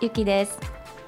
ゆきです。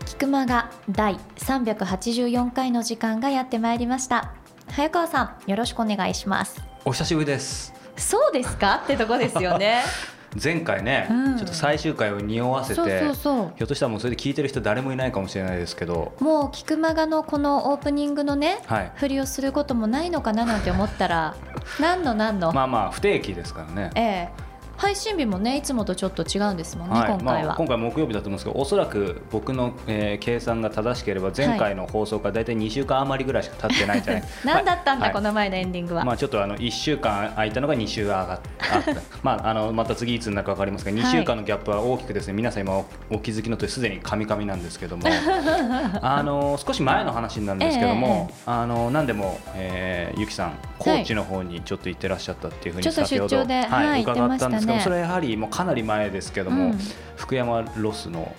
菊間が第384回の時間がやってまいりました。早川さんよろしくお願いします。お久しぶりです。そうですか？ってとこですよね。前回ね、うん。ちょっと最終回を匂わせてそうそうそう。ひょっとしたらもうそれで聞いてる人誰もいないかもしれないですけど。もう菊間がのこのオープニングのねはい。振りをすることもないのかななんて思ったら何の何の、まあまあ不定期ですからね。ええ配信日もねいつもとちょっと違うんですもんね、今回は、まあ、今回木曜日だと思うんですけどおそらく僕の、えー計算が正しければ前回の放送から大体2週間余りぐらいしか経ってないんじゃない？何だったんだ、はい。この前のエンディングは、まあ、ちょっとあの1週間空いたのが2週上がっあった。まあ、あのまた次いつになるか分かりますが2週間のギャップは大きくですね皆さん今おお気づきのとおりすでにカミカミなんですけども あの少し前の話になるんですけども、あの何でも、えーゆきさん高知の方にちょっと行ってらっしゃったっていうふうにちょっと先ほど出張ではい伺ったんですけど、行ってましたね。それはやはりもうかなり前ですけども、うん。福山ロスの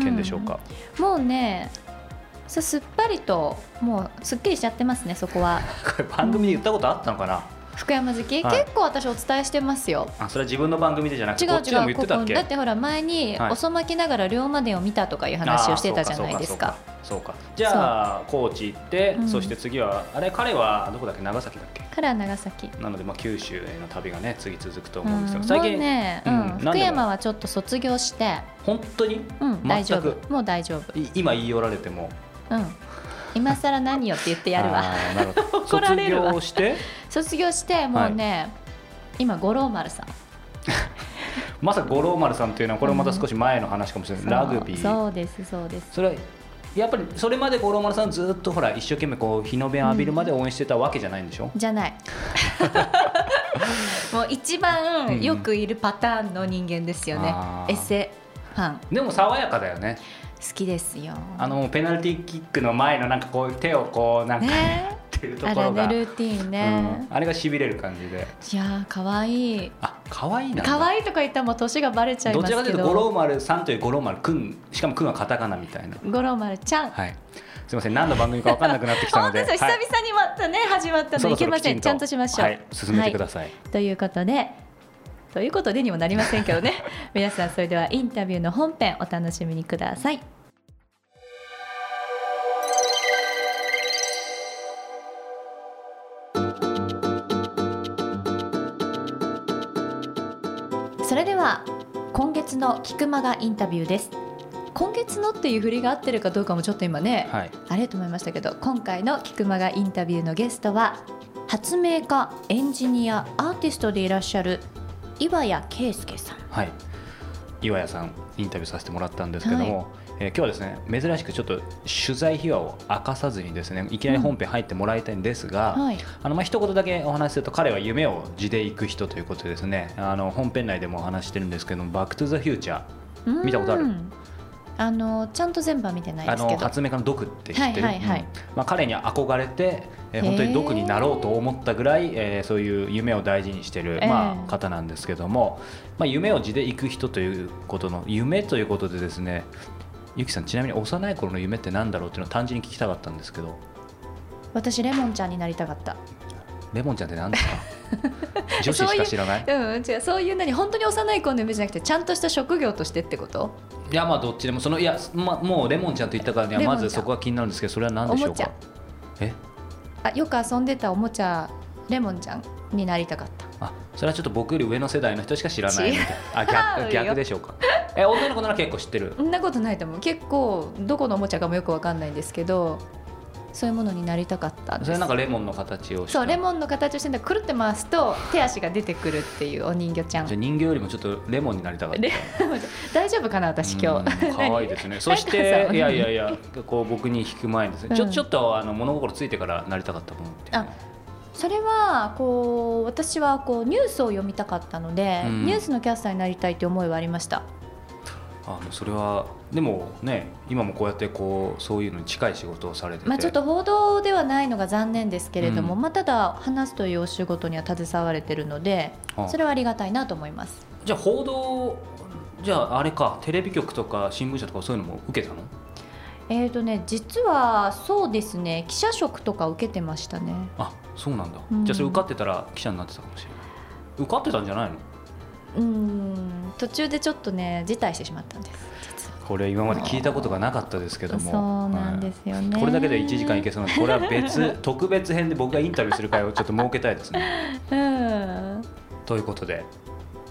件でしょうか、もうねさすっぱりともうすっきりしちゃってますねそこは。番組で言ったことあったのかな、福山好き、はい。結構私お伝えしてますよ。あそれは自分の番組でじゃなく違うてこっちでも違うここ言ってたっけ？だってほら前にはい。おそ巻きながら龍馬伝を見たとかいう話をしてたじゃないですか。あーそうかそうかそうかそうか。じゃあ高知行って、うん。そして次はあれ彼はどこだっけ？長崎だっけ？から長崎。なのでまあ九州への旅がね次続くとう思うんですけど、ん、最近、もうね、ううんん何でも福山はちょっと卒業して、本当に？うん、大丈全夫。もう大丈夫、い今言い寄られても。うん、今更何よって言ってやるわ。あーなるほど。怒られるわ。卒業して？卒業してもうね、今五郎丸さん。まさか五郎丸さんっていうのはこれもまた少し前の話かもしれない、ラグビー。そうですそうです。それはやっぱりそれまで五郎丸さんずっとほら一生懸命こう日の目浴びるまで応援してたわけじゃないんでしょ、じゃない。もう一番よくいるパターンの人間ですよね、あー。エセファン。でも爽やかだよね好きですよ。あのペナルティーキックの前のなんかこう手をこうなんか、ね。っていうとあころが、らねルーティーンね。う、ん。あれがしびれる感じで。いやー可愛い。あ可愛いな可愛いとか言ったらもう年がバレちゃいど。ちらかますけどというと五郎丸さんという五郎丸くんしかもくんはカタカナみたいな。五郎丸ちゃん。はい。すみません何の番組か分かんなくなってきたので 久々にまたね始まったの。でいけません。ちゃんとしましょう。はい進めてください、はい。ということでということでにもなりませんけどね。皆さんそれではインタビューの本編お楽しみにください。それでは今月のキクマガインタビューです。今月のっていう振りが合ってるかどうかもちょっと今ね、はい。あれと思いましたけど今回のキクマガインタビューのゲストは発明家エンジニアアーティストでいらっしゃる岩谷圭介さん。はい、岩谷さんインタビューさせてもらったんですけども、えー今日はですね珍しくちょっと取材秘話を明かさずにですねいきなり本編入ってもらいたいんですが、はい。あのまあ一言だけお話しすると彼は夢を地で行く人ということでですねあの本編内でもお話ししてるんですけども「バック・トゥ・ザ・フューチャー」見たことある？うん。あのちゃんと全部は見てないであすけど。の発明家のドクって知ってる、はいはいはい。うん。まあ、彼に憧れて、えー本当にドクになろうと思ったぐらい、えーそういう夢を大事にしてる、ええ。まあ、方なんですけども、まあ、夢を地で行く人ということの夢ということでですねゆきさんちなみに幼い頃の夢って何だろうっていうのを単純に聞きたかったんですけど。私レモンちゃんになりたかった。レモンちゃんって何ですか？女子しか知らない？うん違うそういう何本当に幼い子の夢じゃなくてちゃんとした職業としてってこと？いやまあどっちでもそのいや、ま、もうレモンちゃんと言ったからにはまずそこが気になるんですけどそれは何でしょうか？え？あよく遊んでたおもちゃレモンちゃんになりたかった。あそれはちょっと僕より上の世代の人しか知らないみたいなあ違逆逆でしょうか。え女の子なら結構知ってる。そんなことないと思う。結構どこのおもちゃかもよくわかんないんですけどそういうものになりたかったそれなんかレモンの形をそうレモンの形をしてくるって回すと手足が出てくるっていうお人形ちゃん。じゃあ人形よりもちょっとレモンになりたかった。レ 大丈夫かな私今日。うん可愛いですね。そし早ていやいやいやこう僕に引く前にですね、ちょうん。ちょっとあの物心ついてからなりたかったものってね、それはこう私はこうニュースを読みたかったので、うん。ニュースのキャスターになりたいという思いはありましたあもうそれはでもね今もこうやってこうそういうのに近い仕事をされてて、まあ、ちょっと報道ではないのが残念ですけれども、うん。まあ、ただ話すというお仕事には携われてるのであそれはありがたいなと思います。じゃあ報道じゃああれかテレビ局とか新聞社とかそういうのも受けたの？えーとね実はそうですね記者職とか受けてましたね。あそうなんだ、うん。じゃあそれ受かってたら記者になってたかもしれない。受かってたんじゃないの？うーん途中でちょっとね辞退してしまったんですこれ今まで聞いたことがなかったですけども。そうなんですよね、はい、これだけで1時間いけそうなこれは別 特別編で僕がインタビューする会をちょっと設けたいですね。うん。ということで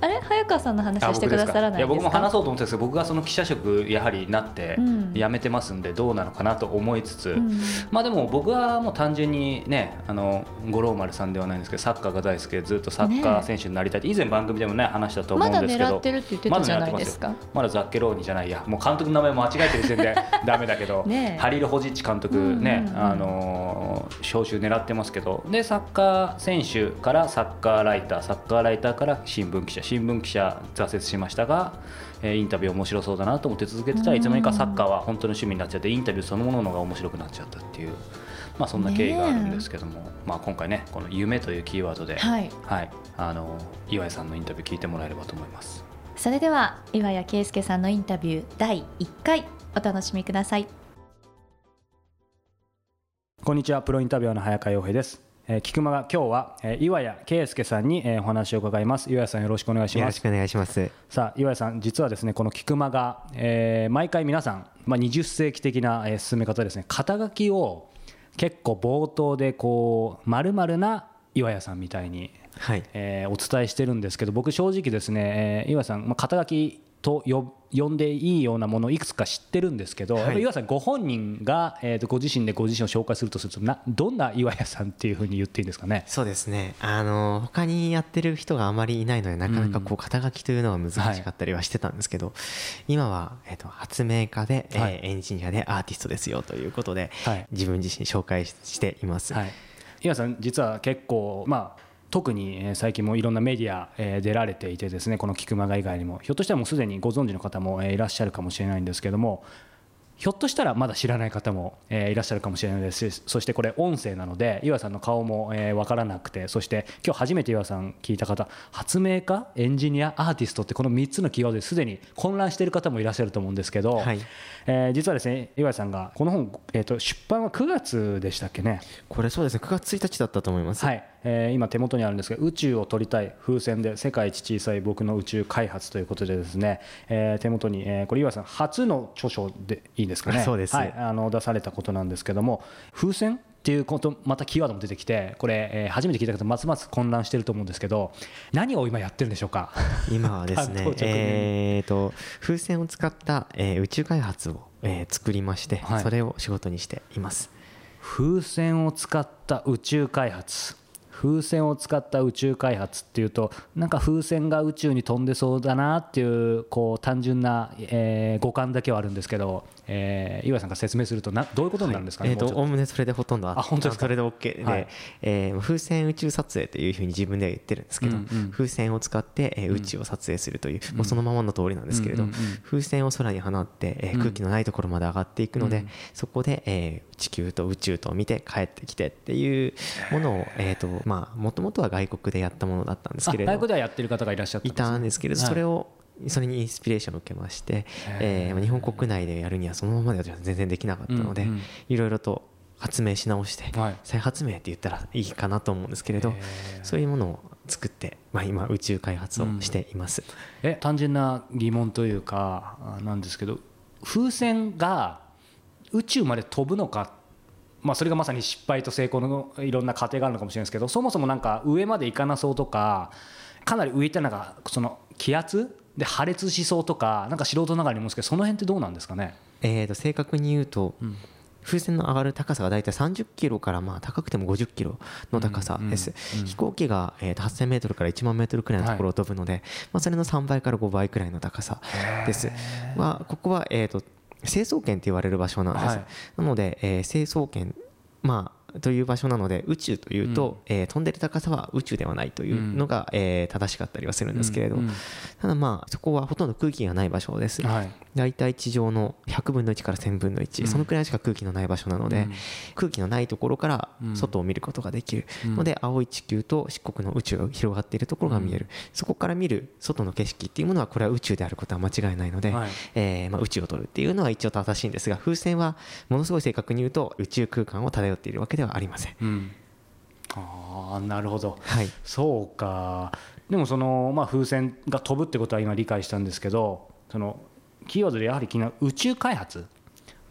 あれ？早川さんの話してくださらないいや僕も話そうと思ってたんですけど僕がその記者職やはりなって辞めてますんでどうなのかなと思いつつ、うん、まあでも僕はもう単純にねあの五郎丸さんではないんですけどサッカーが大好きでずっとサッカー選手になりたいって、以前番組でもね話したと思うんですけどまだ狙ってるって言ってたじゃないですか？まだザッケローニじゃないや。もう監督の名前間違えてる時点で ダメだけど、ね、ハリル・ホジッチ監督ね、あの招集狙ってますけどでサッカー選手からサッカーライターサッカーライターから新聞記者新聞記者挫折しましたが、えー、インタビュー面白そうだなと思って続けてたらいつの間にかサッカーは本当の趣味になっちゃってインタビューそのもののが面白くなっちゃったっていう。まあ、そんな経緯があるんですけども、まあ、今回ねこの「夢」というキーワードで、はい、はい、あの岩井さんのインタビュー聞いてもらえればと思います。それでは岩谷圭介さんのインタビュー第1回お楽しみください。こんにちは。プロインタビュアーの早川洋平ですえー、菊間が今日は、えー、岩谷圭介さんに、えー、お話を伺います。岩谷さんよろしくお願いします。よろしくお願いします。さあ岩谷さん実はですねこの菊間が、えー、毎回皆さん、まあ、20世紀的な、えー、進め方ですね肩書きを結構冒頭でこう丸々な岩谷さんみたいに、はい。えー、お伝えしてるんですけど僕正直ですね、えー、岩谷さん、まあ、肩書きと呼呼んでいいようなものをいくつか知ってるんですけど、はい、岩さんご本人が、えー、とご自身でご自身を紹介するとするとなどんな岩屋さんっていうふうに言っていいんですかね？そうですね。あの他にやってる人があまりいないのでなかなかこう肩書きというのは難しかったりはしてたんですけど、はい、今は、えー、と発明家で、はい、えー、エンジニアでアーティストですよということで、はい、自分自身紹介しています。はい。岩さん実は結構まあ特に最近もいろんなメディア出られていてですねこの菊間が以外にもひょっとしたらもうすでにご存知の方もいらっしゃるかもしれないんですけどもひょっとしたらまだ知らない方も、え、いらっしゃるかもしれないですしそしてこれ音声なので岩さんの顔も、えー、分からなくてそして今日初めて岩さん聞いた方発明家エンジニアアーティストってこの3つのキーワードですでに混乱している方もいらっしゃると思うんですけど、はい、えー、実はですね岩さんがこの本、えーと、出版は9月でしたっけねこれそうですね9月1日だったと思います。はいえー、今手元にあるんですが宇宙を撮りたい風船で世界一小さい僕の宇宙開発ということでですね、えー、手元に、えー、これ岩さん初の著書でいいですかね？そうです、はい、あの出されたことなんですけども風船っていうことまたキーワードも出てきてこれ、えー、初めて聞いた方ますます混乱してると思うんですけど何を今やってるんでしょうか？今はですねえと風船を使った、えー、宇宙開発を、えー、作りまして、はい、それを仕事にしています。風船を使った宇宙開発風船を使った宇宙開発っていうとなんか風船が宇宙に飛んでそうだなっていうこう単純な、えー、五感だけはあるんですけど、えー、岩井さんが説明するとなどういうことになるんですかね、はい、えーと、おおむねそれでほとんどあ本当ですそれで OK で、はい、えー、風船宇宙撮影というふうに自分では言ってるんですけど、うんうん、風船を使って、えー、宇宙を撮影するという、うん、もうそのままの通りなんですけれど、うんうんうん、風船を空に放って、えー、空気のないところまで上がっていくので、うん、そこで、えー、地球と宇宙と見て帰ってきてっていうものを、えーとまあ、もともとは外国でやったものだったんですけれど外国ではやってる方がいらっしゃったいたんですけれど、それをそれにインスピレーションを受けまして、えー、日本国内でやるにはそのままでは全然できなかったので、いろいろと発明し直して、再発明って言ったらいいかなと思うんですけれど、そういうものを作って、まあ、今宇宙開発をしています、うん、え単純な疑問というかなんですけど風船が宇宙まで飛ぶのかまあ、それがまさに失敗と成功のいろんな過程があるのかもしれないですけどそもそもなんか上まで行かなそうとかかなり上ってなんかその気圧で破裂しそうとかなんか素人ながらに思うんですけどその辺ってどうなんですかね、えー、と正確に言うと、うん。風船の上がる高さが大体30キロからまあ高くても50キロの高さです、飛行機がえ8000メートルから1万メートルくらいのところを飛ぶので、まあ、それの3倍から5倍くらいの高さです。はここはえと成層圏って言われる場所なんです、はい、なので、えー、成層圏まあという場所なので宇宙というと、うん、えー、飛んでる高さは宇宙ではないというのが、うん、えー、正しかったりはするんですけれど、うん。うん、ただまあそこはほとんど空気がない場所です、はい、大体地上の100分の1から1000分の1、うん、そのくらいしか空気のない場所なので、空気のないところから外を見ることができる。ので、青い地球と四国の宇宙が広がっているところが見える、そこから見る外の景色っていうものはこれは宇宙であることは間違いないので、はい、えー、まあ、宇宙を取るっていうのは一応正しいんですが風船はものすごい正確に言うと宇宙空間を漂っているわけではありません。うん。あなるほど、はい、そうか。でもその、まあ、風船が飛ぶってことは今理解したんですけどそのキーワードでやはり気になる宇宙開発。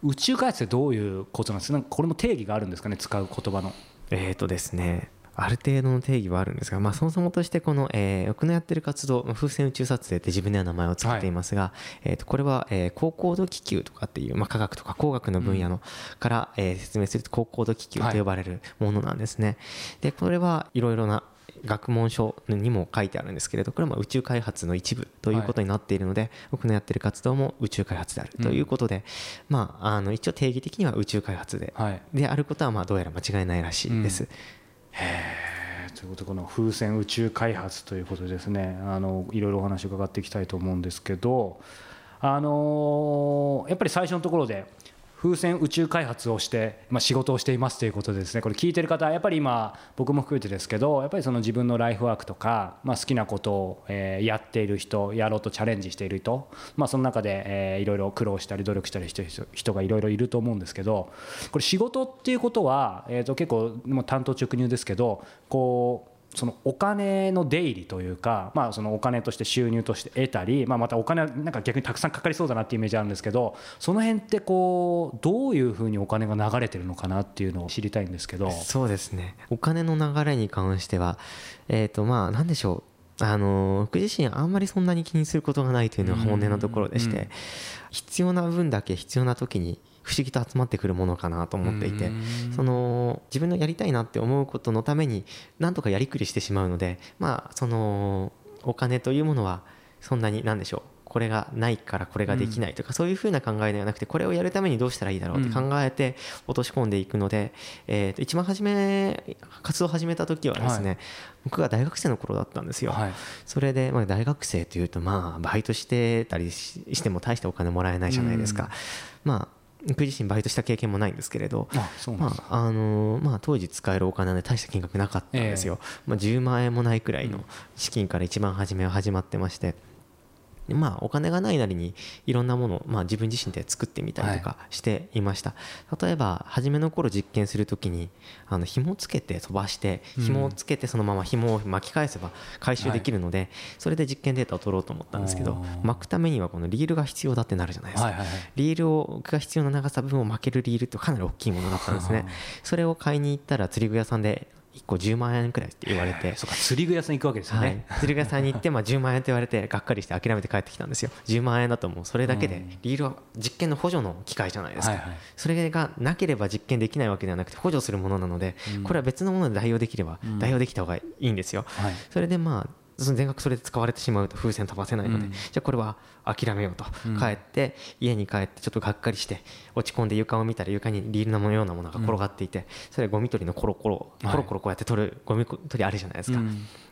宇宙開発ってどういうことなんですか？なんかこれも定義があるんですかね？使う言葉の。えーとですねある程度の定義はあるんですが、まあ、そもそもとしてこの、えー、僕のやってる活動風船宇宙撮影って自分では名前を付けていますが、はい、えー、とこれは、えー、高高度気球とかっていう、まあ、科学とか工学の分野の、から、えー、説明すると高高度気球と呼ばれるものなんですね。はい、でこれはいろいろな学問書にも書いてあるんですけれどこれは宇宙開発の一部ということになっているので、はい、僕のやってる活動も宇宙開発であるということで、うん、まあ、あの一応定義的には宇宙開発で,、であることはまあどうやら間違いないらしいです。うん、へということでこの風船宇宙開発ということでですね。あのいろいろお話を伺っていきたいと思うんですけどあのやっぱり最初のところで風船宇宙開発をして、まあ、仕事をしていますということでですね。これ聞いてる方やっぱり今僕も含めてですけどやっぱりその自分のライフワークとか、まあ、好きなことを、えやっている人やろうとチャレンジしている人、まあ、その中で、えいろいろ苦労したり努力したりしてる人がいろいろいると思うんですけどこれ仕事っていうことは、えー、と結構もう担当直入ですけどこうそのお金の出入りというか、まあ、そのお金として収入として得たり、まあ、またお金なんか逆にたくさんかかりそうだなっていうイメージあるんですけどその辺ってこうどういうふうにお金が流れてるのかなっていうのを知りたいんですけど。そうですね。お金の流れに関してはえっ、ー、とまあ何でしょう。あの僕自身あんまりそんなに気にすることがないというのが本音のところでして、必要な分だけ必要な時に不思議と集まってくるものかなと思っていてその自分のやりたいなって思うことのためになんとかやりくりしてしまうのでまあそのお金というものはそんなに何でしょう。これがないからこれができないとか、そういうふうな考えではなくてこれをやるためにどうしたらいいだろうって考えて落とし込んでいくので、えと一番初め活動を始めた時はですね、僕が大学生の頃だったんですよ、それで、まあ、大学生というとまあバイトしてたりしても大してお金もらえないじゃないですか、まあ僕自身バイトした経験もないんですけれどまああのまあ、当時使えるお金は、ね、大した金額なかったんですよ、えー、まあ、10万円もないくらいの資金から一番初めは始まってまして。まあ、お金がないなりにいろんなものを、まあ、自分自身で作ってみたりとかしていました、はい、例えば初めの頃実験するときにあの紐をつけて飛ばして紐をつけてそのまま紐を巻き返せば回収できるので、それで実験データを取ろうと思ったんですけど巻くためにはこのリールが必要だってなるじゃないですか、リールをが必要な長さ分を巻けるリールってかなり大きいものだったんですね。それを買いに行ったら釣り具屋さんで1個10万円くらいって言われて。そうか釣り具屋さん行くわけですよね、はい、釣り具屋さんに行ってまあ10万円って言われてがっかりして諦めて帰ってきたんですよ。10万円だともう。それだけでリールは実験の補助の機械じゃないですか、それがなければ実験できないわけではなくて補助するものなのでこれは別のもので代用できれば代用できた方がいいんですよ、はい、それでまあその全額それで使われてしまうと風船飛ばせないので、うん、じゃあこれは諦めようと、帰って家に帰ってちょっとがっかりして落ち込んで床を見たら床にリールのようなものが転がっていて、それゴミ取りのコロコロコロコロこうやって取るゴミ取りあるじゃないですか、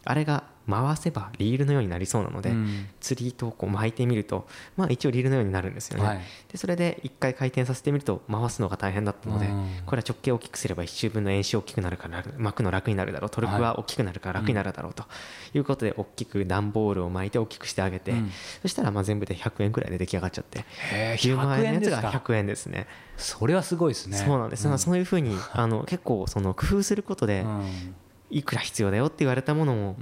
あれが回せばリールのようになりそうなので、釣り糸をこう巻いてみると、まあ、一応リールのようになるんですよね、はい、でそれで1回回転させてみると回すのが大変だったので、これは直径を大きくすれば1周分の円周大きくなるから巻くの楽になるだろう。トルクは大きくなるから楽になるだろうということで大きく段ボールを巻いて大きくしてあげて、そしたらまあ全部で100円くらいで出来上がっちゃって10万円のやつが100円ですね。それはすごいですね。そうなんです、うん、そういうふうにあの結構その工夫することでいくら必要だよって言われたものも、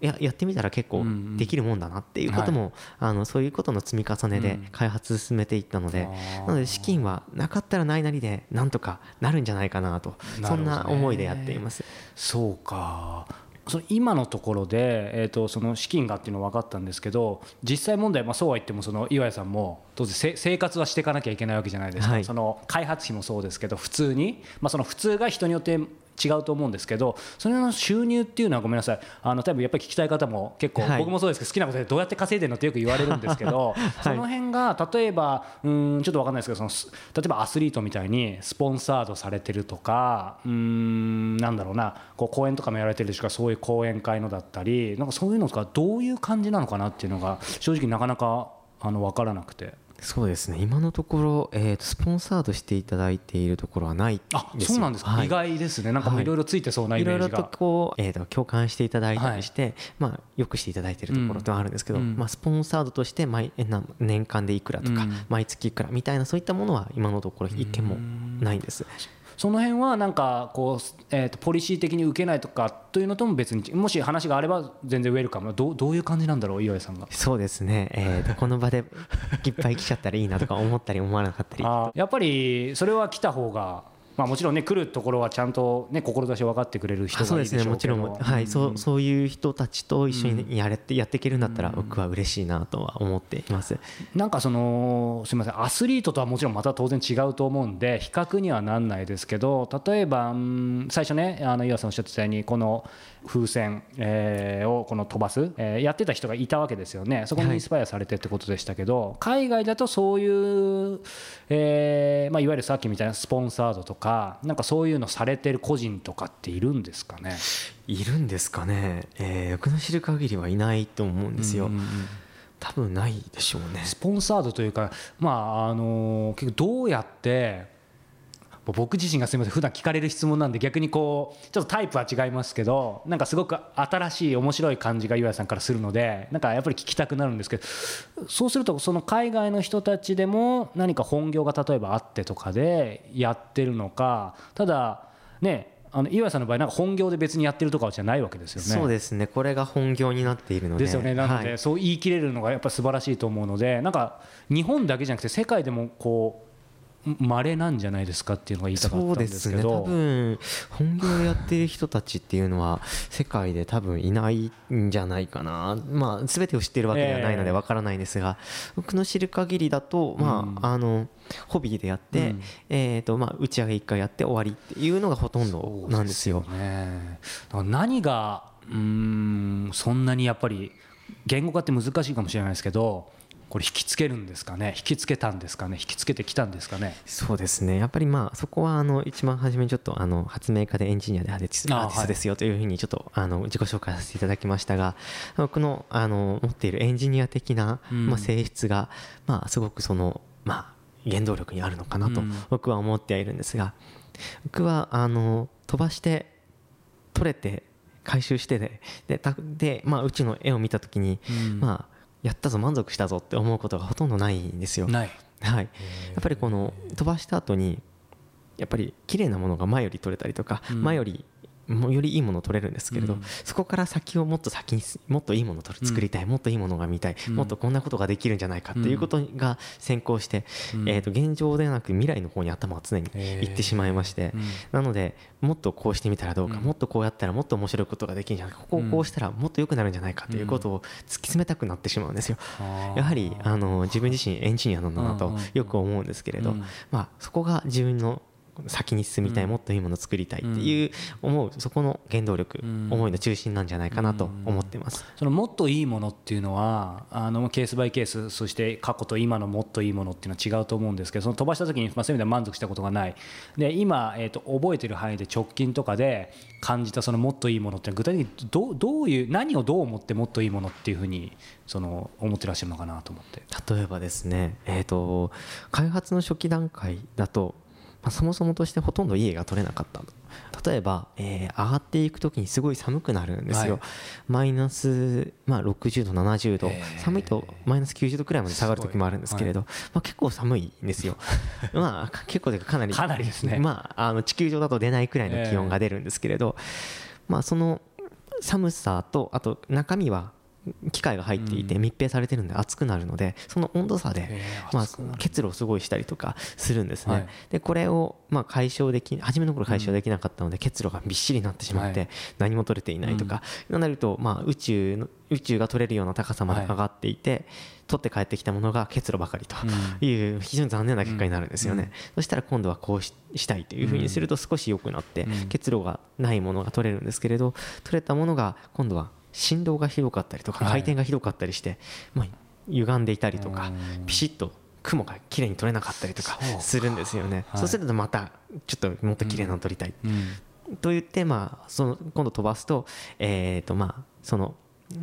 ややってみたら結構できるもんだなっていうことも、あのそういうことの積み重ねで開発進めていったので、なので資金はなかったらないなりでなんとかなるんじゃないかなとそんな思いでやっています。そうか。その今のところで、えー、とその資金がっていうのは分かったんですけど実際問題、まあ、そうは言ってもその岩井さんも当然生活はしていかなきゃいけないわけじゃないですか、はい、その開発費もそうですけど普通に、まあ、その普通が人によって違うと思うんですけどそれの収入っていうのはごめんなさい。あの多分やっぱり聞きたい方も結構、僕もそうですけど好きなことでどうやって稼いでるのってよく言われるんですけど、その辺が例えばうんちょっと分かんないですけどその例えばアスリートみたいにスポンサードされてるとかうんなんだろうなこう講演とかもやられてるでしかそういう講演会のだったりなんかそういうのがどういう感じなのかなっていうのが正直なかなかあの分からなくて。そうですね。今のところ、えーと、スポンサードしていただいているところはないあそうなんですか、はい、意外ですね。なんかい。ろいろついてそうなイメージが、はい、ろいろとこう、えーと、共感していただいたりして、はい、まあ、よくしていただいているところではあるんですけど、うん、まあ、スポンサードとして毎年間でいくらとか、うん、毎月いくらみたいなそういったものは今のところ一件もないんです。その辺はなんかこう、えー、とポリシー的に受けないとかというのとも別にもし話があれば全然ウェルカム。どうどういう感じなんだろう岩井さんが。そうですね、えー、とこの場でいっぱい来ちゃったらいいなとか思ったり思わなかったりやっぱりそれは来た方がまあ、もちろんね来るところはちゃんとね志分かってくれる人がいいでしょうけど。そうですね。もちろん、はい、うん、そうそういう人たちと一緒にやれて、やっていけるんだったら僕は嬉しいなとは思っています。なんかそのすみませんアスリートとはもちろんまた当然違うと思うんで比較にはなんないですけど例えば、うん、最初ねあの岩さんおっしゃってたようにこの風船、えー、をこの飛ばす、えー、やってた人がいたわけですよね。そこにインスパイアされてってことでしたけど、はい、海外だとそういう、えーまあ、いわゆるさっきみたいなスポンサードとかなんかそういうのされてる個人とかっているんですかね？いるんですかね、えー、僕の知る限りはいないと思うんですよ。うんうんうん。多分ないでしょうね。スポンサードというか、まああの結構どうやって僕自身がすみません普段聞かれる質問なんで逆にこうちょっとタイプは違いますけどなんかすごく新しい面白い感じが岩井さんからするのでなんかやっぱり聞きたくなるんですけどそうするとその海外の人たちでも何か本業が例えばあってとかでやってるのかただねあの岩井さんの場合なんか本業で別にやってるとかじゃないわけですよね。そうですね。これが本業になっているので。ですよね。なので、はい、そう言い切れるのがやっぱ素晴らしいと思うので、なんか日本だけじゃなくて世界でもこう稀なんじゃないですかっていうのが言いたかったんですけど。そうですね。多分本業やってる人たちっていうのは世界で多分いないんじゃないかな。まあ全てを知っているわけではないのでわからないんですが、えー、僕の知る限りだとまあ、うん、あのホビーでやって、うん、えーとまあ、打ち上げ1回やって終わりっていうのがほとんどなんですよ。何がうんそんなにやっぱり言語化って難しいかもしれないですけどこれ引きつけるんですかね？引きつけたんですかね？引きつけてきたんですかね？そうですね。やっぱりまあそこはあの一番初めにちょっとあの発明家でエンジニアでアーティストですよというふうにちょっとあの自己紹介させていただきましたが僕のあの持っているエンジニア的なまあ性質がまあすごくそのまあ原動力にあるのかなと僕は思ってはいるんですが僕はあの飛ばして取れて回収してででで、まあ、宇宙の絵を見た時に、まあやったぞ満足したぞって思うことがほとんどないんですよ。はい、やっぱりこの飛ばした後にやっぱり綺麗なものが前より取れたりとか、うん、前よりもよりいいものを取れるんですけれど、うん、そこから先をもっと先にもっといいものを作りたい、うん、もっといいものが見たい、うん、もっとこんなことができるんじゃないかっていうことが先行して、えー、と現状ではなく未来の方に頭が常にいってしまいまして、なのでもっとこうしてみたらどうか、もっとこうやったらもっと面白いことができるんじゃないかここをこうしたらもっと良くなるんじゃないかということを突き詰めたくなってしまうんですよ。やはりあの自分自身エンジニアなんだなとよく思うんですけれど、まあ、そこが自分の先に進みたい、もっといいものを作りたいっていう思うそこの原動力、思いの中心なんじゃないかなと思ってます、そのもっといいものっていうのはあのケースバイケースそして過去と今のもっといいものっていうのは違うと思うんですけどその飛ばした時に、まあ、そういう意味では満足したことがない。で今、えーと、覚えてる範囲で直近とかで感じたそのもっといいものって具体的にどどういう何をどう思ってもっといいものっていうふうにその思ってらっしゃるのかなと思って。例えばですね、えーと開発の初期段階だとまあ、そもそもとしてほとんど家が取れなかった例えば、えー、上がっていく時にすごい寒くなるんですよ、はい、マイナス、まあ、60度70度、寒いとマイナス90度くらいまで下がる時もあるんですけれど、はい、まあ、結構寒いんですよ。まあ結構でかなりかなりですね、まあ、あの地球上だと出ないくらいの気温が出るんですけれど、まあ、その寒さとあと中身は機械が入っていて密閉されてるんで熱くなるのでその温度差でまあ結露をすごいしたりとかするんですね。でこれをまあ解消でき初めの頃解消できなかったので結露がびっしりになってしまって何も取れていないとか。なるとまあ宇宙の宇宙が取れるような高さまで上がっていて取って帰ってきたものが結露ばかりという非常に残念な結果になるんですよね。そしたら今度はこうしたいというふうにすると少し良くなって結露がないものが取れるん。ですけれど取れたものが今度は振動がひどかったりとか回転がひどかったりして、まあ、歪んでいたりとかピシッと雲が綺麗に取れなかったりとかするんですよね。そうするとまたちょっともっと綺麗なの取りたい。と言ってまあその今度飛ばすとえっとまあその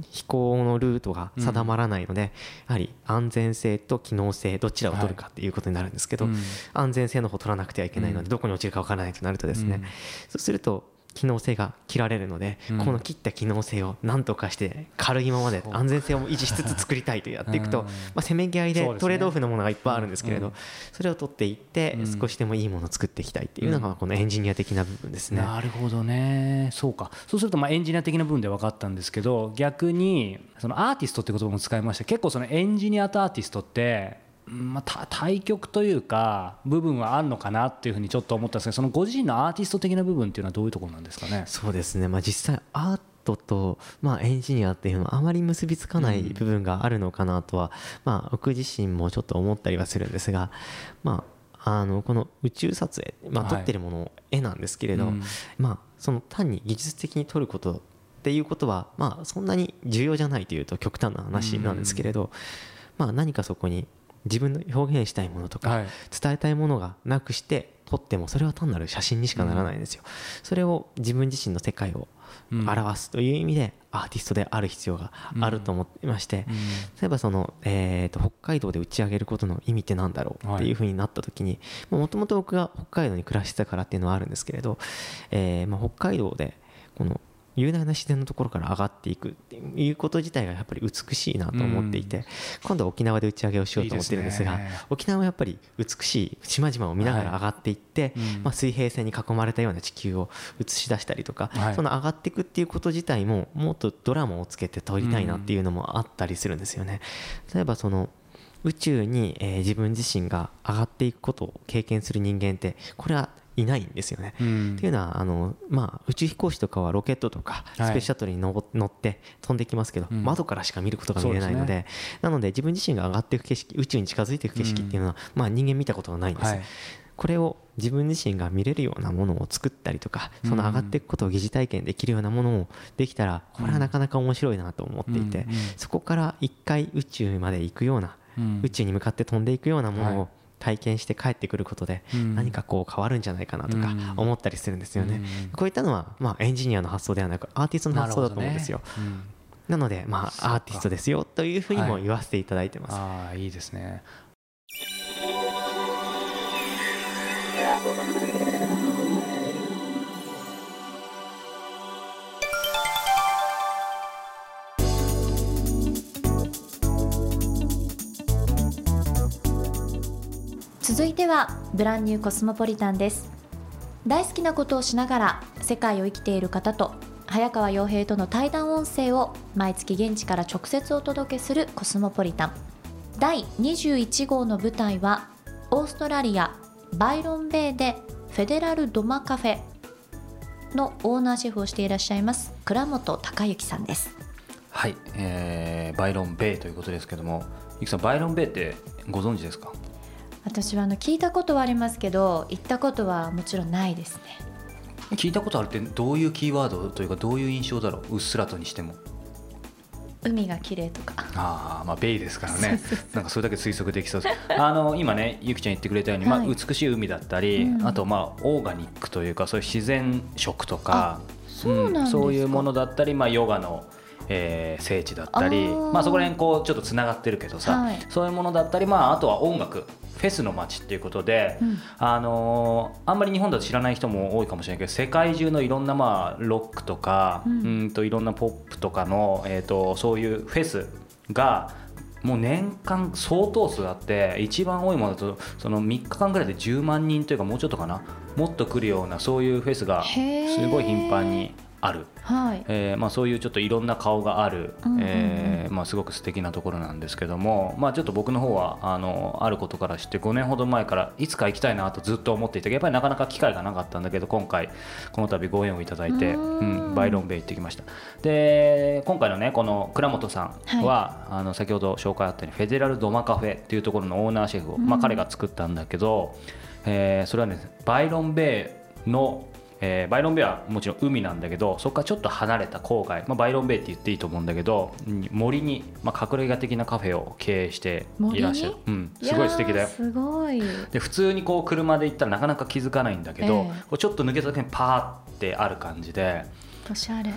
飛行のルートが定まらないので、やはり安全性と機能性どちらを取るかっていうことになるんですけど、安全性の方取らなくてはいけないのでどこに落ちるか分からないとなるとですね、そうすると機能性が切られるので、うん。この切った機能性を何とかして軽いままで安全性を維持しつつ作りたいとやっていくと、うん。まあ、せめぎ合いでトレードオフのものがいっぱいあるんですけれど、うん。それを取っていってうん少しでもいいものを作っていきたいっていうのがこのエンジニア的な部分ですね。なるほどね。そうか。そうするとまあエンジニア的な部分で分かったんですけど逆にそのアーティストって言葉も使いました結構そのエンジニアとアーティストってうんまあ、た対極というか部分はあるのかなっていうふうにちょっと思ったんですけどそのご自身のアーティスト的な部分っていうのはどういうところなんですかね？そうですね、まあ、実際アートと、まあ、エンジニアっていうのはあまり結びつかない部分があるのかなとは、まあ、僕自身もちょっと思ったりはするんですが、まあ、あのこの宇宙撮影、まあ、はい。撮ってるもの絵なんですけれど、うん。まあ、その単に技術的に撮ることっていうことは、まあ、そんなに重要じゃないというと極端な話なんですけれど、まあ、何かそこに自分の表現したいものとか、はい。伝えたいものがなくして撮ってもそれは単なる写真にしかならないんですよ。それを自分自身の世界をうん。表すという意味でアーティストである必要があると思っていまして、うん。例えばその、えー、と北海道で打ち上げることの意味ってなんだろうっていうふうになった時にもともと僕が北海道に暮らしてたからっていうのはあるんですけれど、えーまあ、北海道でこの雄大な自然のところから上がっていくっていうこと自体がやっぱり美しいなと思っていて、今度は沖縄で打ち上げをしようと思ってるんですが沖縄はやっぱり美しい島々を見ながら上がっていって、うん。まあ、水平線に囲まれたような地球を映し出したりとか、はい。その上がっていくっていうこと自体ももっとドラマをつけて撮りたいなっていうのもあったりするんですよね。例えばその宇宙に、えー自分自身が上がっていくことを経験する人間ってこれはいないんですよね。うん。っていうのはあの、まあ、宇宙飛行士とかはロケットとかスペはいースシャトルにの乗って飛んできますけど、うん。窓からしか見ることが見れないのでなので自分自身が上がっていく景色宇宙に近づいていく景色っていうのは、まあ、人間見たことがないんです、はい。これを自分自身が見れるようなものを作ったりとかその上がっていくことを疑似体験できるようなものをできたらこれはなかなか面白いなと思っていて、うんうんそこから一回宇宙まで行くような、うん。宇宙に向かって飛んでいくようなものはい。を体験して帰ってくることでうん。何かこう変わるんじゃないかなとかうん。思ったりするんですよね。うん。こういったのはまあエンジニアの発想ではなくアーティストの発想だと思うんですよ。なのでまあアーティストですよというふうにもはい。言わせていただいてます。ああいいですね続いてはブランニューコスモポリタンです。大好きなことをしながら世界を生きている方と早川洋平との対談音声を毎月現地から直接お届けするコスモポリタン。第21号の舞台はオーストラリアバイロンベイでフェデラルドマカフェのオーナーシェフをしていらっしゃいます倉本隆之さんです。はい、えーバイロンベイということですけどもゆきさんバイロンベイってご存知ですか？私はあの聞いたことはありますけど行ったことはもちろんないですね。聞いたことあるってどういうキーワードというかどういう印象だろう？うっすらとにしても。海が綺麗とか。ああまあベイですからね。なんかそれだけ推測できそうです。あの今ねゆきちゃん言ってくれたように、まあ、はい美しい海だったり、うんあとまあオーガニックというかそういう自然食とかそうなんそういうものだったり、まあ、ヨガの、えー聖地だったりまあ、そこら辺こうちょっとつながってるけどさ、はい。そういうものだったり、まあ、あとは音楽フェスの街っていうことで、うん。あのーあんまり日本だと知らない人も多いかもしれないけど世界中のいろんなまあロックとか、ううんん、といろんなポップとかの、えー、とそういうフェスがもう年間相当数あって一番多いものだとその3日間ぐらいで10万人というかもうちょっとかなもっと来るようなそういうフェスがすごい頻繁にある。はい。えーまあ、そういうちょっといろんな顔がある、うんうんうん。えーまあ、すごく素敵なところなんですけども、まあ、ちょっと僕の方はあのあることから知って5年ほど前からいつか行きたいなとずっと思っていてやっぱりなかなか機会がなかったんだけど今回この度ご縁をいただいて、ううんんバイロンベイ行ってきました。で今回のねこの倉本さんは、あの先ほど紹介あったようにフェデラルドマカフェっていうところのオーナーシェフを、まあ、彼が作ったんだけど、えーそれはねバイロンベイのえーバイロンベイはもちろん海なんだけどそこからちょっと離れた郊外、まあ、バイロンベイって言っていいと思うんだけどうん森に、まあ、隠れ家的なカフェを経営していらっしゃる、うん、すごい素敵だよ。すごい。で普通にこう車で行ったらなかなか気づかないんだけど、ええ。こうちょっと抜けた時にパーってある感じでおしゃれ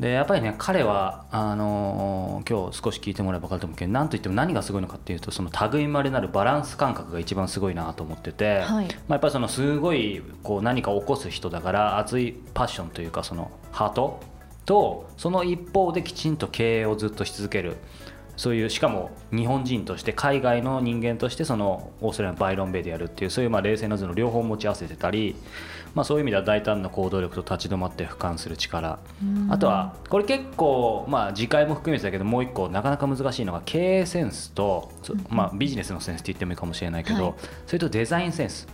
でやっぱりね彼はあのー今日少し聞いてもらえば分かると思うけど何といっても何がすごいのかっていうとその類いまれなるバランス感覚が一番すごいなと思ってて、はい。まあ、やっぱりそのすごいこう何か起こす人だから熱いパッションというかそのハートとその一方できちんと経営をずっとし続ける。そういうしかも日本人として海外の人間としてそのオーストラリアのバイロンベイでやるっていうそういうまあ冷静な図の両方持ち合わせてたり、まあ、そういう意味では大胆な行動力と立ち止まって俯瞰する力。あとはこれ結構まあ次回も含めてだけどもう一個なかなか難しいのが経営センスと、そまあ、ビジネスのセンスって言ってもいいかもしれないけど、はい。それとデザインセンス。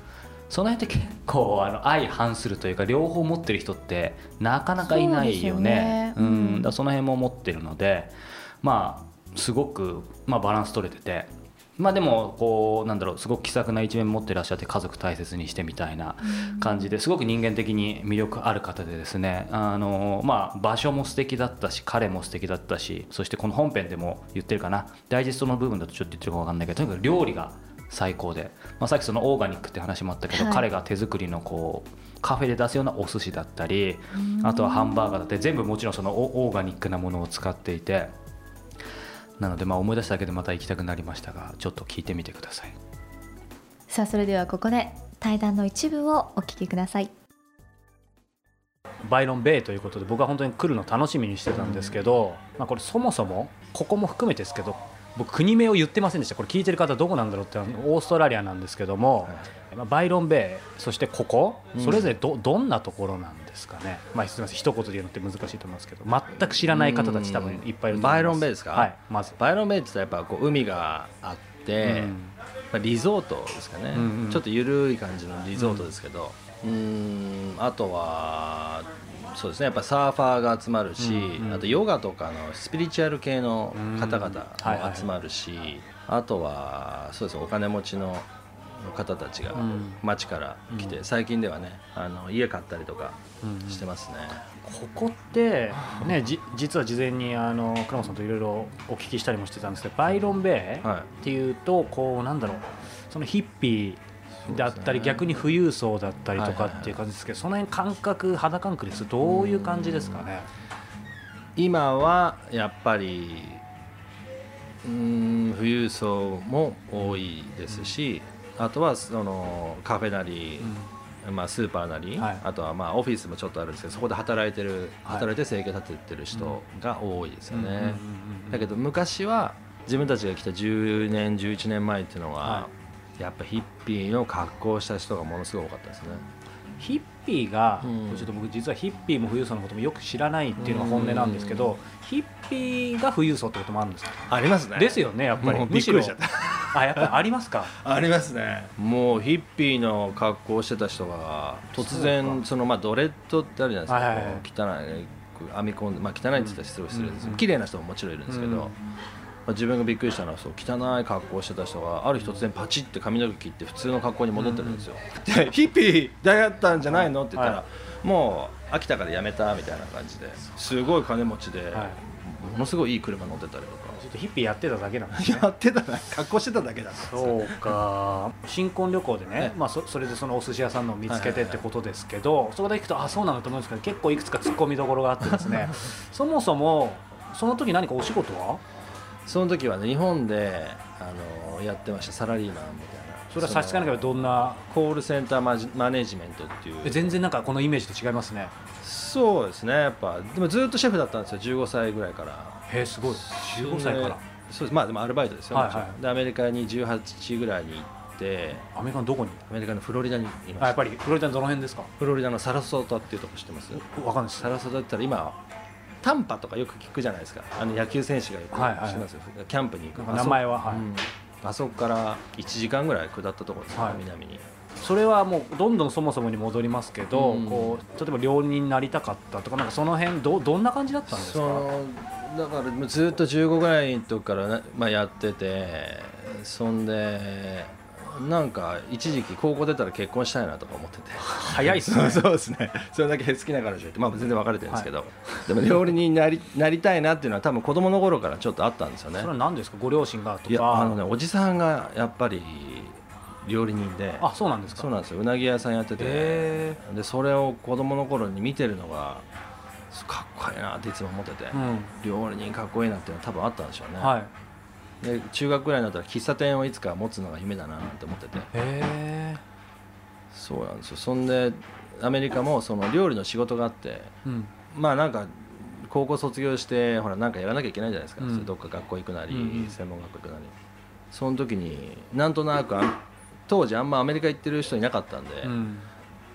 その辺って結構あの相反するというか両方持ってる人ってなかなかいないよね。そね。うん。うん。だその辺も持ってるのでまあすごく、まあ、バランス取れてて。まあでもこうなんだろうすごく気さくな一面持ってらっしゃって家族大切にしてみたいな感じですごく人間的に魅力ある方でですね。あのまあ場所も素敵だったし彼も素敵だったしそしてこの本編でも言ってるかな。ダイジェストの部分だとちょっと言ってるか分かんないけどとにかく料理が最高で、まあ、さっきそのオーガニックって話もあったけど、はい。彼が手作りのこうカフェで出すようなお寿司だったりあとはハンバーガーだったり全部もちろんそのオオーガニックなものを使っていてなのでまあ思い出しただけでまた行きたくなりましたがちょっと聞いてみてください。さあそれではここで対談の一部をお聞きください。バイロン・ベイということで僕は本当に来るの楽しみにしてたんですけど、まあ、これそもそもここも含めてですけど僕国名を言ってませんでした。これ聞いてる方どこなんだろうってオーストラリアなんですけども、まあ、バイロン・ベイそしてここそれぞれどどんなところなんですかね、まあ、すみません。一言で言うのって難しいと思いますけど。全く知らない方たち多分いっぱいいると思います。バイロンベイですか？はい。まず。バイロンベイってやっぱこう海があって、うん。まあリゾートですかね、うんうん。ちょっと緩い感じのリゾートですけど。うーん。あとはそうですね。やっぱサーファーが集まるし、うんうん。あとヨガとかのスピリチュアル系の方々も集まるし、あとはそうですお金持ちの方たちがん。街から来て、最近ではねあの家買ったりとかしてますね、ここって、ね、じ実は事前にあの倉本さんといろいろお聞きしたりもしてたんですけどバイロンベイはい。っていうとこうなんだろうそのヒッピーだったり、逆に富裕層だったりとかっていう感じですけど、その辺感覚肌感覚ですとどういう感じですかね？今はやっぱりうーん富裕層も多いですし、あとはそのカフェなり、まあ、スーパーなり、はい。あとはまあオフィスもちょっとあるんですけどそこで働いてるはい。働いて生計立ててる人が多いですよね、うんうんうんうんだけど昔は自分たちが来た10年11年前っていうのは、はやっぱヒッピーの格好をした人がものすごい多かったですね。ヒッピーが、うんちょっと僕実はヒッピーも富裕層のこともよく知らないっていうのが本音なんですけど、ヒッピーが富裕層ってこともあるんですか？ありますね。ですよねやっぱり。もうびっくりしあやっぱりありますか？ありますね。もうヒッピーの格好をしてた人が突然そのまあドレッドってあるじゃないですか、はいはい汚い編み込んでまあ汚いって言ったら失礼失礼ですけど綺麗な人ももちろんいるんですけど、うんまあ、自分がびっくりしたのはそう汚い格好をしてた人がある日突然パチって髪の毛切って普通の格好に戻ってるんですよ、でヒッピーだったんじゃないの？って言ったら、はもう飽きたからやめたみたいな感じですごい金持ちで、はい。ものすごいいい車乗ってたりとかちょっとヒッピーやってただけなんですね。やってたな格好してただけだそうか。新婚旅行でね、はい。まあ、そそれでそのお寿司屋さんのを見つけてってことですけど、そこで行くとあそうなんだと思うんですけど結構いくつか突っ込みどころがあってですね。そもそもその時何かお仕事は？その時はね日本であのやってましたサラリーマンみたいな。それは差し支えなければどんな？のコールセンターマジマネジメントっていう。え全然なんかこのイメージと違いますね。そうですねやっぱ。でもずっとシェフだったんですよ15歳ぐらいからへえすごい。15歳から。でそうです。まあでもアルバイトですよ、はいはい。でアメリカに18ぐらいに行って。アメリカのどこに？アメリカのフロリダにいましやっぱりフロリダのどの辺ですか？フロリダのサラソータっていうとこ知ってます？わかんない。ですサラソータって言ったら今タンパとかよく聞くじゃないですか。あの野球選手がよくはいはいはい。知ってますよ、キャンプに行く。名前ははい。うん。あそこから1時間ぐらい下ったところですね、はい。南に。それはもうどんどんそもそもに戻りますけど、うん。こう例えば料理人になりたかったとかなんかその辺どどんな感じだったんですそかのだからもうずっと15ぐらいの時からな、まあ、やっててそんでなんか一時期高校出たら結婚したいなとか思ってて。早いっすね。そうですね。それだけ好きな彼女いて、まあ、全然別れてるんですけど、でも料理人になりなりたいなっていうのは多分子供の頃からちょっとあったんですよね。それは何ですか？ご両親がとか。いやあのねおじさんがやっぱり料理人で。あそうなんですか。そうなんですよ。うなぎ屋さんやってて、へでそれを子供の頃に見てるのがかっこいいなっていつも思ってて、うん。料理人かっこいいなっていうのは多分あったんでしょうね、はい。で中学ぐらいになったら喫茶店をいつか持つのが夢だなって思ってて。へえ。そうなんですよ。そんでアメリカもその料理の仕事があってうん。まあなんか高校卒業してほらなんかやらなきゃいけないじゃないですか、うん。どっか学校行くなり、うんうん。専門学校行くなり。その時になんとなくあ当時あんまアメリカ行ってる人いなかったんで、うん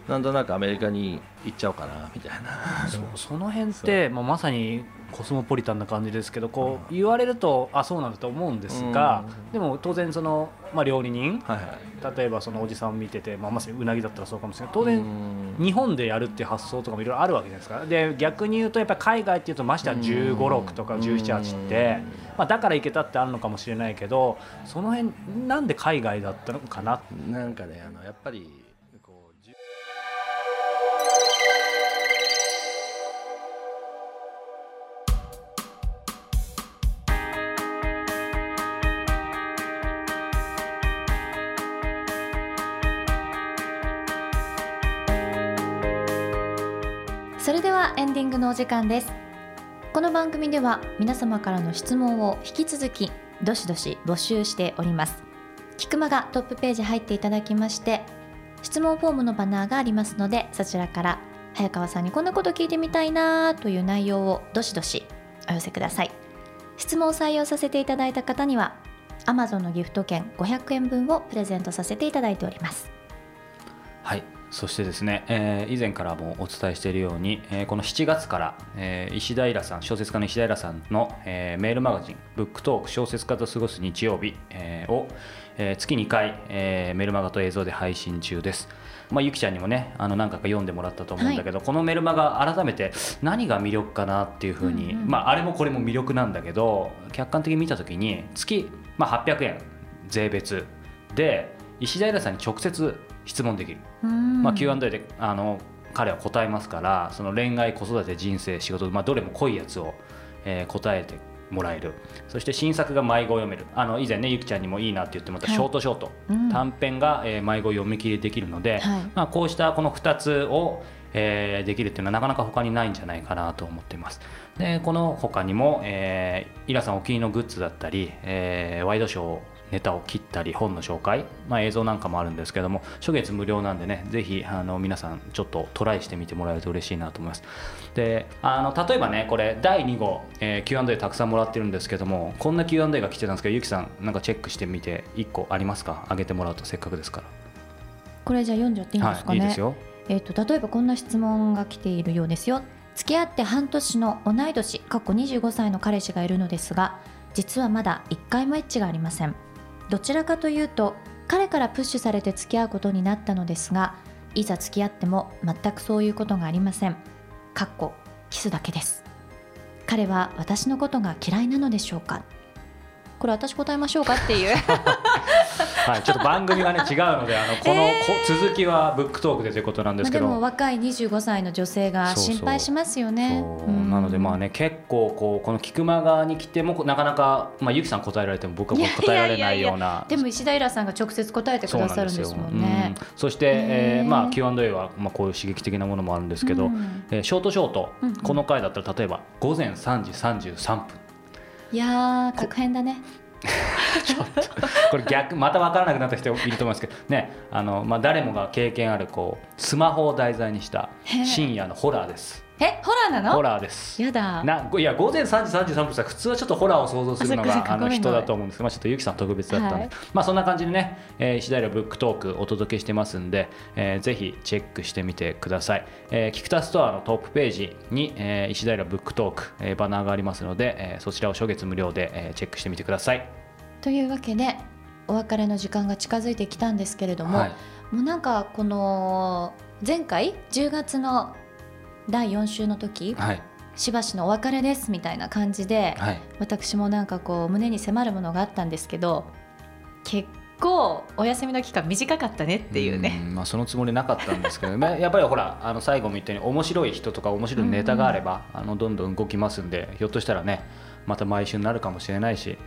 なんとなくアメリカに行っちゃおうかなみたいな。そうその辺って、まあ、まさにコスモポリタンな感じですけどこう言われるとあそうなんだと思うんですが、でも当然その、まあ、料理人はいはい。例えばそのおじさんを見てて、まあ、まさにうなぎだったらそうかもしれない。当然、うん日本でやるっていう発想とかもいろいろあるわけじゃないですか。で逆に言うとやっぱり海外っていうとましては1 5 6とか1 7 8って、まあ、だから行けたってあるのかもしれないけどその辺なんで海外だったのかななんかねあのやっぱりはエンディングのお時間です。この番組では皆様からの質問を引き続きどしどし募集しております。キクマがトップページ入っていただきまして質問フォームのバナーがありますのでそちらから早川さんにこんなこと聞いてみたいなという内容をどしどしお寄せください。質問を採用させていただいた方には Amazon のギフト券500円分をプレゼントさせていただいております。はい。そしてですね、えー以前からもお伝えしているように、えーこの7月から、えー石平さん小説家の石平さんの、えーメールマガジン「ブックトーク小説家と過ごす日曜日」えーを、えー月2回、えーメルマガと映像で配信中です。まあ、ゆきちゃんにもねあの何回か読んでもらったと思うんだけど、このメルマガ改めて何が魅力かなっていうふうに、うんうんまあ、あれもこれも魅力なんだけど客観的に見た時に月、まあ、800円税別で石平さんに直接質問できる。まあ、Q&A であの彼は答えますからその恋愛子育て人生仕事、まあ、どれも濃いやつを、えー答えてもらえる。そして新作が迷子読める。あの以前ねゆきちゃんにもいいなって言ってもらったはい。ショートショート、うん。短編が、えー迷子読み切りできるので、はい。まあ、こうしたこの2つを、えーできるっていうのはなかなか他にないんじゃないかなと思っています。でこの他にも、えーイラさんお気に入りのグッズだったり、えーワイドショーネタを切ったり本の紹介、まあ、映像なんかもあるんですけども初月無料なんでねぜひあの皆さんちょっとトライしてみてもらえると嬉しいなと思います。であの例えばねこれ第2号、えー Q&A たくさんもらってるんですけどもこんな Q&A が来てたんですけどゆきさんなんかチェックしてみて1個ありますか？あげてもらうとせっかくですから。これじゃあ読んじゃっていいんですかね、はい、いいですよ。えー、と例えばこんな質問が来ているようですよ。付き合って半年の同い年過去25歳の彼氏がいるのですが実はまだ1回もエッチがありませんどちらかというと彼からプッシュされて付き合うことになったのですがいざ付き合っても全くそういうことがありません。かっこキスだけです。彼は私のことが嫌いなのでしょうか？これ私答えましょうかっていう。はい、ちょっと番組がね違うのであのこの、えこ続きはブックトークでということなんですけど。まあでも若い25歳の女性が心配しますよね。なのでまあね結構こうこの菊間側に来てもなかなか、まあ、ゆきさん答えられても僕は答えられないような。でも石田イラさんが直接答えてくださるんですもんね。うんそして、えーまあ、Q&A は、まあ、こういう刺激的なものもあるんですけど、うん。えーショートショート、うんうん。この回だったら例えば午前3時33分。いやー、確変だね。これ逆また分からなくなった人いると思いますけどねあの、まあ、誰もが経験あるこうスマホを題材にした深夜のホラーですえ、ホラーなの？ホラーです。やだ。なごいや午前3時33分さ普通はちょっとホラーを想像するのがあの人だと思うんですけど、まあ、ちょっとゆきさん特別だったんで、はい。まあそんな感じでね、えー石平ブックトークお届けしてますんで、えーぜひチェックしてみてください、えーキクタストアのトップページに、えー石平ブックトーク、えーバナーがありますので、えーそちらを初月無料で、えーチェックしてみてください。というわけで、お別れの時間が近づいてきたんですけれども、はい。もうなんかこの前回？10月の第4週の時、はい。しばしのお別れですみたいな感じで、はい。私もなんかこう胸に迫るものがあったんですけど、結構お休みの期間短かったねっていうね。んまあ、そのつもりなかったんですけど、まあやっぱりほらあの最後も言ったように面白い人とか面白いネタがあれば、あのどんどん動きますんでひょっとしたらねまた毎週になるかもしれないし、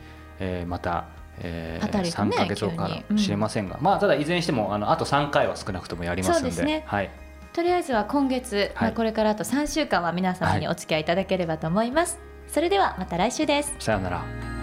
えーまた、えーね3ヶ月後かもしれませんが、まあただいずれにしてもあのあと3回は少なくともやりますんで。ね。はいとりあえずは今月、はい。まあ、これからあと3週間は皆様にお付き合いいただければと思います、それではまた来週です。さようなら